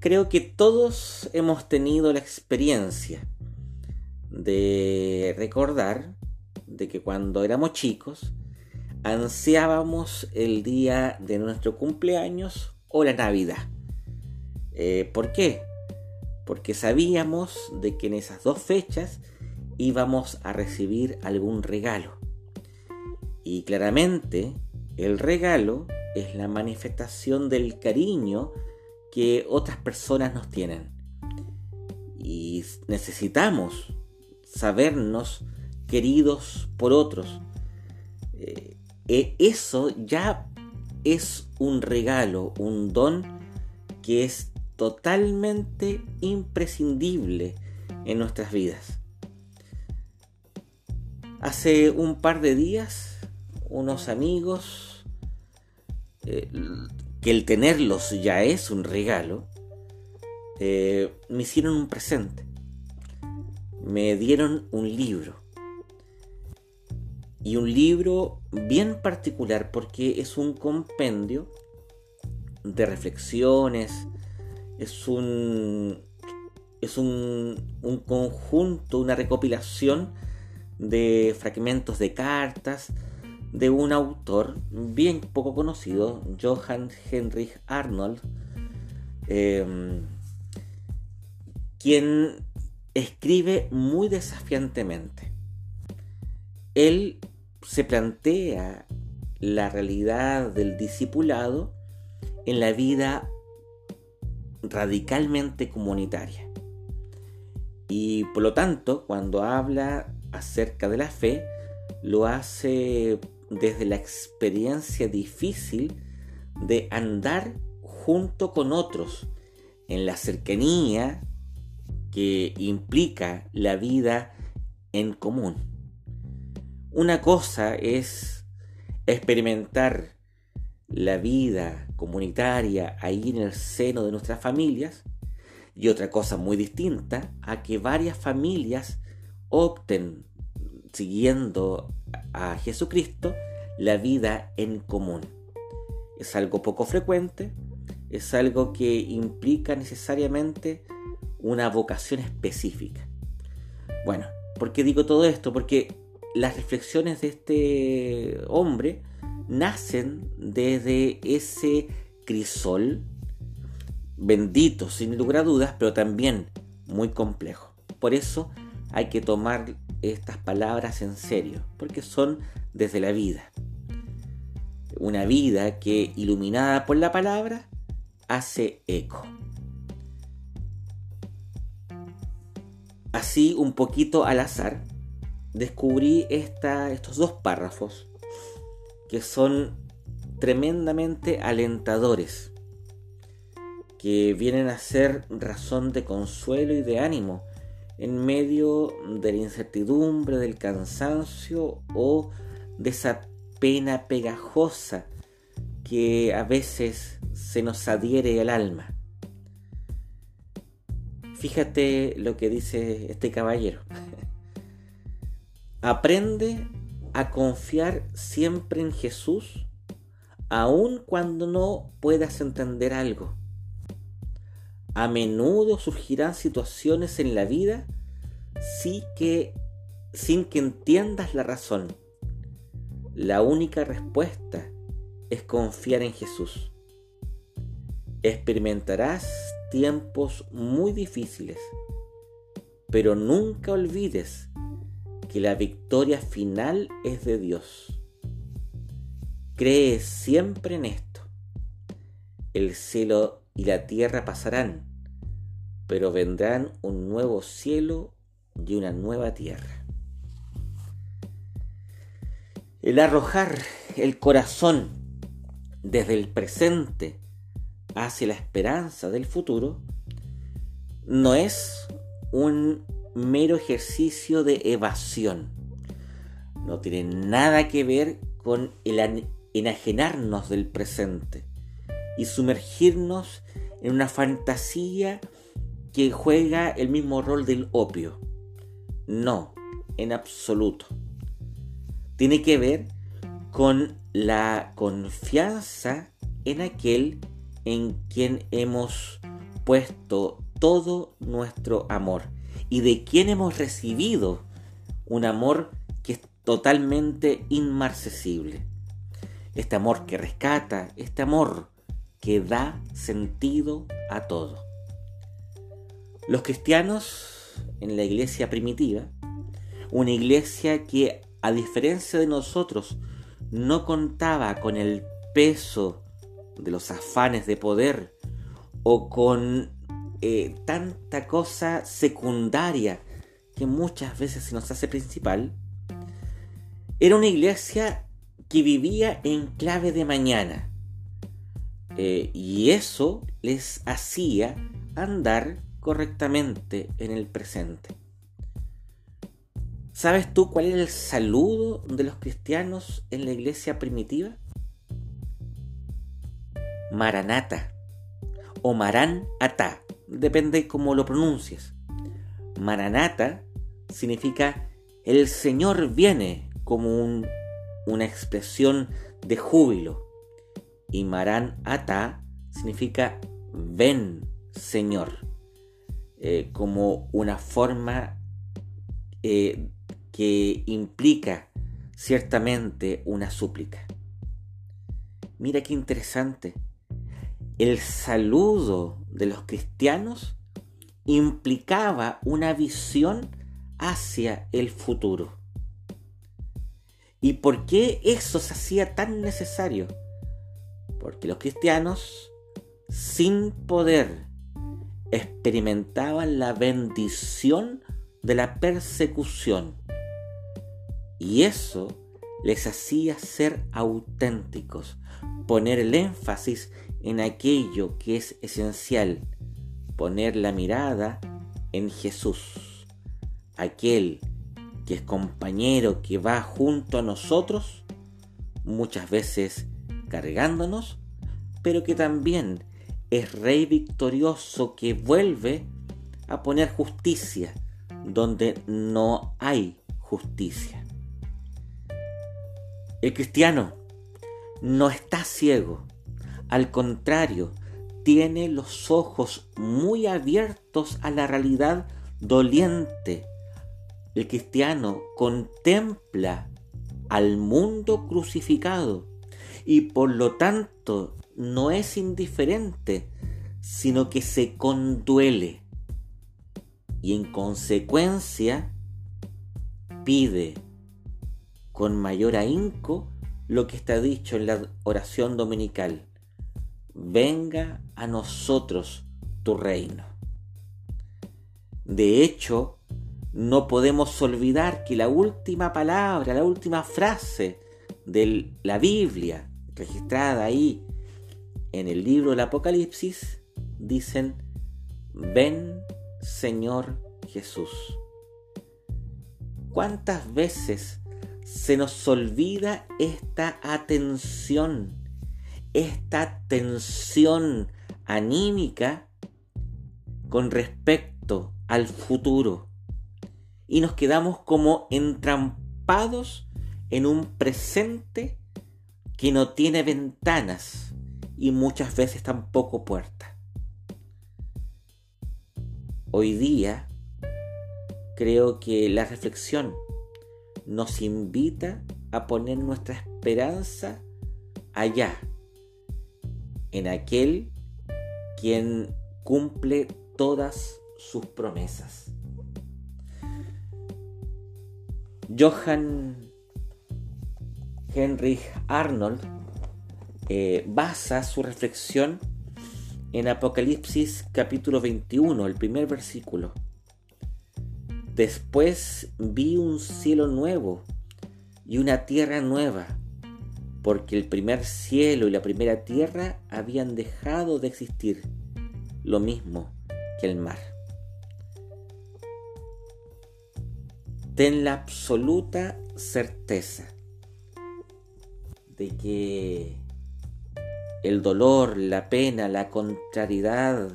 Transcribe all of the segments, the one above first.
creo que todos hemos tenido la experiencia de recordar de que cuando éramos chicos ansiábamos el día de nuestro cumpleaños o la Navidad. Eh, ¿Por qué? Porque sabíamos de que en esas dos fechas íbamos a recibir algún regalo. Y claramente el regalo es la manifestación del cariño que otras personas nos tienen. Y necesitamos sabernos queridos por otros. Eh, e eso ya es un regalo, un don que es totalmente imprescindible en nuestras vidas. Hace un par de días, unos amigos, eh, que el tenerlos ya es un regalo, eh, me hicieron un presente. Me dieron un libro. Y un libro bien particular porque es un compendio de reflexiones, es un, es un, un conjunto, una recopilación de fragmentos de cartas de un autor bien poco conocido, Johann Heinrich Arnold, em, quien escribe muy desafiantemente. Él se plantea la realidad del discipulado en la vida radicalmente comunitaria. Y por lo tanto, cuando habla acerca de la fe lo hace desde la experiencia difícil de andar junto con otros en la cercanía que implica la vida en común. Una cosa es experimentar la vida comunitaria ahí en el seno de nuestras familias y otra cosa muy distinta a que varias familias opten, siguiendo a Jesucristo, la vida en común. Es algo poco frecuente, es algo que implica necesariamente una vocación específica. Bueno, ¿por qué digo todo esto? Porque las reflexiones de este hombre nacen desde ese crisol bendito, sin lugar a dudas, pero también muy complejo. Por eso hay que tomar estas palabras en serio, porque son desde la vida. Una vida que, iluminada por la palabra, hace eco. Así, un poquito al azar, descubrí estos dos párrafos que son tremendamente alentadores, que vienen a ser razón de consuelo y de ánimo en medio de la incertidumbre, del cansancio o de esa pena pegajosa que a veces se nos adhiere al alma. Fíjate lo que dice este caballero. Aprende a confiar siempre en Jesús, aun cuando no puedas entender algo a menudo surgirán situaciones en la vida sí que, sin que entiendas la razón. La única respuesta es confiar en Jesús. Experimentarás tiempos muy difíciles, pero nunca olvides que la victoria final es de Dios. Cree siempre en esto. El cielo y la tierra pasarán, pero vendrán un nuevo cielo y una nueva tierra. El arrojar el corazón desde el presente hacia la esperanza del futuro no es un mero ejercicio de evasión. No tiene nada que ver con el enajenarnos del presente y sumergirnos en una fantasía que juega el mismo rol del opio. No, en absoluto. Tiene que ver con la confianza en aquel en quien hemos puesto todo nuestro amor y de quien hemos recibido un amor que es totalmente inmarcesible. Este amor que rescata, este amor que da sentido a todo. Los cristianos en la iglesia primitiva, una iglesia que a diferencia de nosotros no contaba con el peso de los afanes de poder o con eh, tanta cosa secundaria que muchas veces se nos hace principal, era una iglesia que vivía en clave de mañana. Eh, y eso les hacía andar correctamente en el presente. ¿Sabes tú cuál era el saludo de los cristianos en la iglesia primitiva? Maranata o Maran Ata, depende cómo lo pronuncies. Maranata significa el Señor viene como una expresión de júbilo y Maran Ata significa ven Señor, eh, como una forma eh, que implica ciertamente una súplica. Mira qué interesante el saludo de los cristianos implicaba una visión hacia el futuro. ¿Y por qué eso se hacía tan necesario? Porque los cristianos, sin poder, experimentaban la bendición de la persecución. Y eso les hacía ser auténticos, poner el énfasis en aquello que es esencial, poner la mirada en Jesús, aquel que es compañero que va junto a nosotros, muchas veces cargándonos, pero que también es rey victorioso que vuelve a poner justicia donde no hay justicia. El cristiano no está ciego, al contrario, tiene los ojos muy abiertos a la realidad doliente. El cristiano contempla al mundo crucificado y por lo tanto no es indiferente, sino que se conduele y en consecuencia pide con mayor ahínco lo que está dicho en la oración dominical venga a nosotros tu reino. De hecho, no podemos olvidar que la última palabra, la última frase de la Biblia, registrada ahí en el libro del Apocalipsis, dicen, ven Señor Jesús. ¿Cuántas veces se nos olvida esta atención esta tensión anímica con respecto al futuro y nos quedamos como entrampados en un presente que no tiene ventanas y muchas veces tampoco puertas. Hoy día creo que la reflexión nos invita a poner nuestra esperanza allá, en aquel quien cumple todas sus promesas. Johann Heinrich Arnold eh, basa su reflexión en Apocalipsis capítulo 21, el primer versículo. Después vi un cielo nuevo y una tierra nueva porque el primer cielo y la primera tierra habían dejado de existir, lo mismo que el mar. Ten la absoluta certeza de que el dolor, la pena, la contrariedad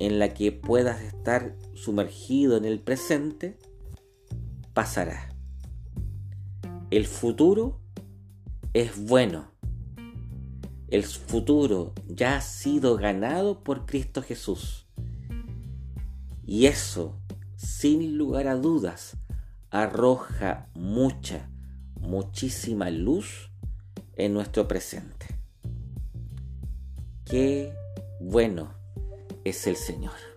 en la que puedas estar sumergido en el presente, pasará. El futuro es bueno. el futuro ya ha sido ganado por Cristo Jesús. Y eso, sin lugar a dudas, arroja mucha, muchísima luz en nuestro presente. Qué bueno es el Señor.